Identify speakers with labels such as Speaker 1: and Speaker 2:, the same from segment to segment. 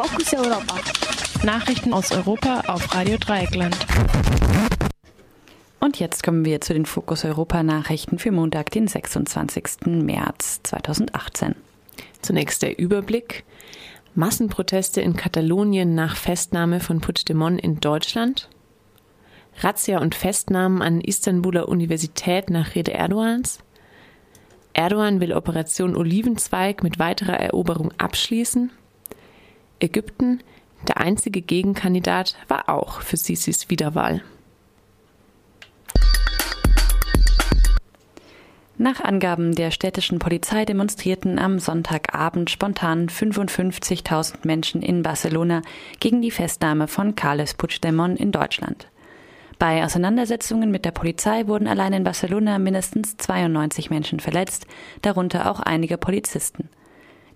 Speaker 1: Fokus Europa.
Speaker 2: Nachrichten aus Europa auf Radio Dreieckland.
Speaker 3: Und jetzt kommen wir zu den Fokus Europa Nachrichten für Montag, den 26. März 2018.
Speaker 2: Zunächst der Überblick. Massenproteste in Katalonien nach Festnahme von Puigdemont in Deutschland. Razzia und Festnahmen an Istanbuler Universität nach Rede Erdogans. Erdogan will Operation Olivenzweig mit weiterer Eroberung abschließen. Ägypten, der einzige Gegenkandidat, war auch für Sisis Wiederwahl.
Speaker 3: Nach Angaben der städtischen Polizei demonstrierten am Sonntagabend spontan 55.000 Menschen in Barcelona gegen die Festnahme von Carles Puigdemont in Deutschland. Bei Auseinandersetzungen mit der Polizei wurden allein in Barcelona mindestens 92 Menschen verletzt, darunter auch einige Polizisten.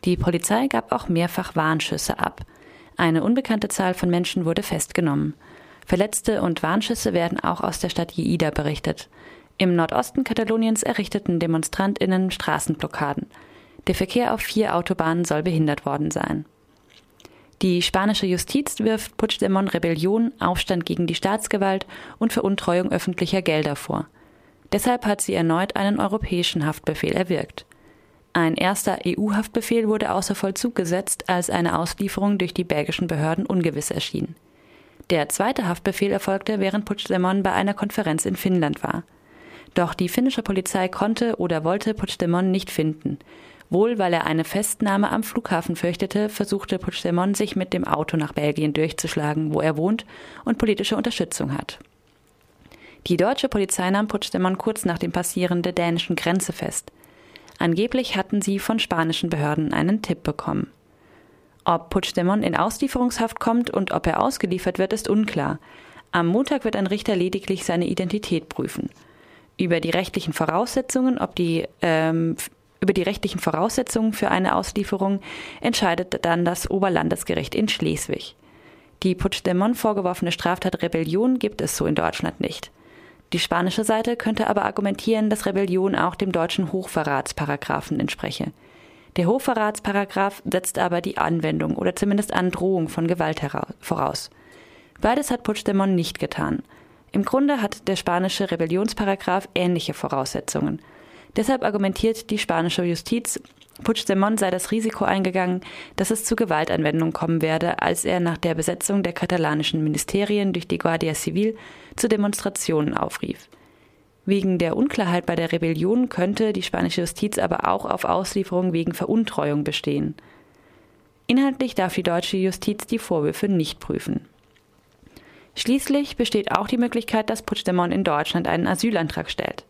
Speaker 3: Die Polizei gab auch mehrfach Warnschüsse ab. Eine unbekannte Zahl von Menschen wurde festgenommen. Verletzte und Warnschüsse werden auch aus der Stadt Lleida berichtet. Im Nordosten Kataloniens errichteten DemonstrantInnen Straßenblockaden. Der Verkehr auf vier Autobahnen soll behindert worden sein. Die spanische Justiz wirft Puigdemont Rebellion, Aufstand gegen die Staatsgewalt und Veruntreuung öffentlicher Gelder vor. Deshalb hat sie erneut einen europäischen Haftbefehl erwirkt. Ein erster EU-Haftbefehl wurde außer Vollzug gesetzt, als eine Auslieferung durch die belgischen Behörden ungewiss erschien. Der zweite Haftbefehl erfolgte, während Puigdemont bei einer Konferenz in Finnland war. Doch die finnische Polizei konnte oder wollte Puigdemont nicht finden. Wohl weil er eine Festnahme am Flughafen fürchtete, versuchte Puigdemont sich mit dem Auto nach Belgien durchzuschlagen, wo er wohnt und politische Unterstützung hat. Die deutsche Polizei nahm Puigdemont kurz nach dem Passieren der dänischen Grenze fest. Angeblich hatten sie von spanischen Behörden einen Tipp bekommen. Ob Puigdemont in Auslieferungshaft kommt und ob er ausgeliefert wird, ist unklar. Am Montag wird ein Richter lediglich seine Identität prüfen. Über die rechtlichen Voraussetzungen, ob die ähm, über die rechtlichen Voraussetzungen für eine Auslieferung entscheidet dann das Oberlandesgericht in Schleswig. Die Puigdemont vorgeworfene Straftat Rebellion gibt es so in Deutschland nicht. Die spanische Seite könnte aber argumentieren, dass Rebellion auch dem deutschen Hochverratsparagraphen entspreche. Der Hochverratsparagraph setzt aber die Anwendung oder zumindest Androhung von Gewalt voraus. Beides hat Puigdemont nicht getan. Im Grunde hat der spanische Rebellionsparagraph ähnliche Voraussetzungen. Deshalb argumentiert die spanische Justiz, Puigdemont sei das Risiko eingegangen, dass es zu Gewaltanwendung kommen werde, als er nach der Besetzung der katalanischen Ministerien durch die Guardia Civil zu Demonstrationen aufrief. Wegen der Unklarheit bei der Rebellion könnte die spanische Justiz aber auch auf Auslieferung wegen Veruntreuung bestehen. Inhaltlich darf die deutsche Justiz die Vorwürfe nicht prüfen. Schließlich besteht auch die Möglichkeit, dass Puigdemont in Deutschland einen Asylantrag stellt.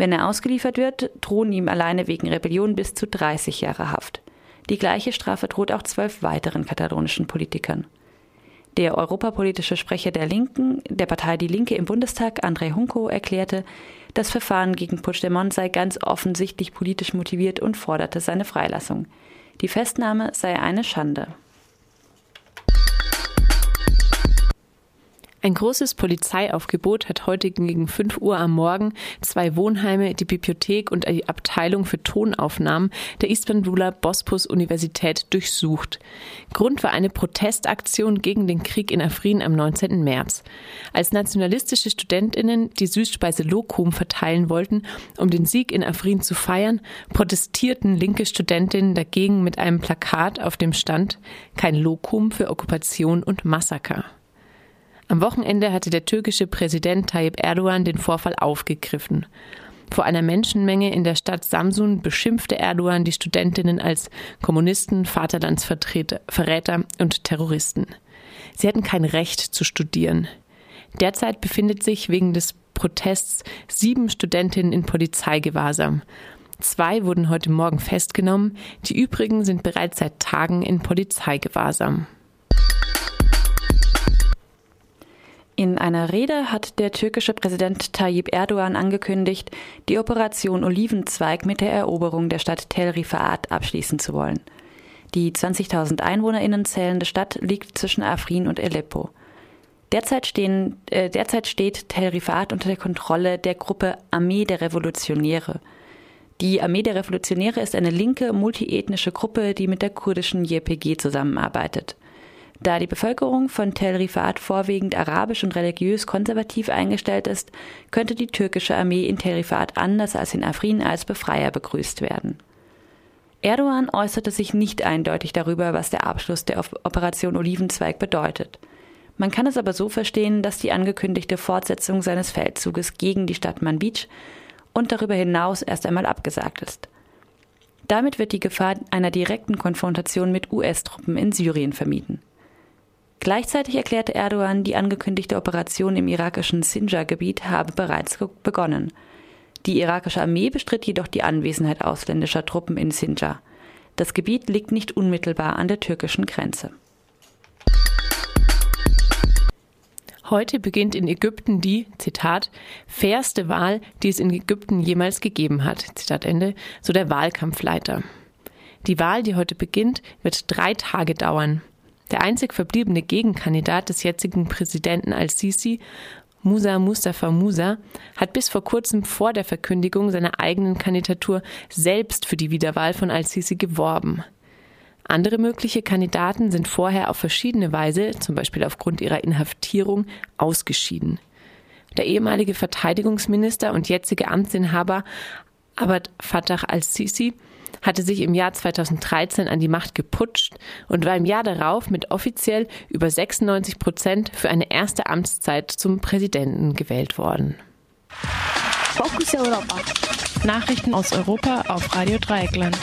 Speaker 3: Wenn er ausgeliefert wird, drohen ihm alleine wegen Rebellion bis zu 30 Jahre Haft. Die gleiche Strafe droht auch zwölf weiteren katalonischen Politikern. Der europapolitische Sprecher der Linken, der Partei Die Linke im Bundestag, André Hunko, erklärte, das Verfahren gegen Puigdemont sei ganz offensichtlich politisch motiviert und forderte seine Freilassung. Die Festnahme sei eine Schande.
Speaker 2: Ein großes Polizeiaufgebot hat heute gegen 5 Uhr am Morgen zwei Wohnheime, die Bibliothek und die Abteilung für Tonaufnahmen der Istanbuler Bospus Universität durchsucht. Grund war eine Protestaktion gegen den Krieg in Afrin am 19. März. Als nationalistische Studentinnen die Süßspeise Lokum verteilen wollten, um den Sieg in Afrin zu feiern, protestierten linke Studentinnen dagegen mit einem Plakat, auf dem stand Kein Lokum für Okkupation und Massaker. Am Wochenende hatte der türkische Präsident Tayyip Erdogan den Vorfall aufgegriffen. Vor einer Menschenmenge in der Stadt Samsun beschimpfte Erdogan die Studentinnen als Kommunisten, Vaterlandsvertreter, Verräter und Terroristen. Sie hätten kein Recht zu studieren. Derzeit befindet sich wegen des Protests sieben Studentinnen in Polizeigewahrsam. Zwei wurden heute Morgen festgenommen, die übrigen sind bereits seit Tagen in Polizeigewahrsam.
Speaker 3: In einer Rede hat der türkische Präsident Tayyip Erdogan angekündigt, die Operation Olivenzweig mit der Eroberung der Stadt Tel Rifat abschließen zu wollen. Die 20.000 Einwohnerinnen zählende Stadt liegt zwischen Afrin und Aleppo. Derzeit, stehen, äh, derzeit steht Tel Rifat unter der Kontrolle der Gruppe Armee der Revolutionäre. Die Armee der Revolutionäre ist eine linke, multiethnische Gruppe, die mit der kurdischen JPG zusammenarbeitet. Da die Bevölkerung von Tel Rifat vorwiegend arabisch und religiös konservativ eingestellt ist, könnte die türkische Armee in Tel Rifat anders als in Afrin als Befreier begrüßt werden. Erdogan äußerte sich nicht eindeutig darüber, was der Abschluss der Operation Olivenzweig bedeutet. Man kann es aber so verstehen, dass die angekündigte Fortsetzung seines Feldzuges gegen die Stadt Manbij und darüber hinaus erst einmal abgesagt ist. Damit wird die Gefahr einer direkten Konfrontation mit US-Truppen in Syrien vermieden. Gleichzeitig erklärte Erdogan, die angekündigte Operation im irakischen Sinjar-Gebiet habe bereits begonnen. Die irakische Armee bestritt jedoch die Anwesenheit ausländischer Truppen in Sinjar. Das Gebiet liegt nicht unmittelbar an der türkischen Grenze.
Speaker 2: Heute beginnt in Ägypten die, Zitat, fairste Wahl, die es in Ägypten jemals gegeben hat, Zitat Ende, so der Wahlkampfleiter. Die Wahl, die heute beginnt, wird drei Tage dauern. Der einzig verbliebene Gegenkandidat des jetzigen Präsidenten al-Sisi, Musa Mustafa Musa, hat bis vor kurzem vor der Verkündigung seiner eigenen Kandidatur selbst für die Wiederwahl von al-Sisi geworben. Andere mögliche Kandidaten sind vorher auf verschiedene Weise, zum Beispiel aufgrund ihrer Inhaftierung, ausgeschieden. Der ehemalige Verteidigungsminister und jetzige Amtsinhaber Abad Fattah al-Sisi hatte sich im Jahr 2013 an die Macht geputscht und war im Jahr darauf mit offiziell über 96 Prozent für eine erste Amtszeit zum Präsidenten gewählt worden.
Speaker 1: Fokus Europa. Nachrichten aus Europa auf Radio Dreieckland.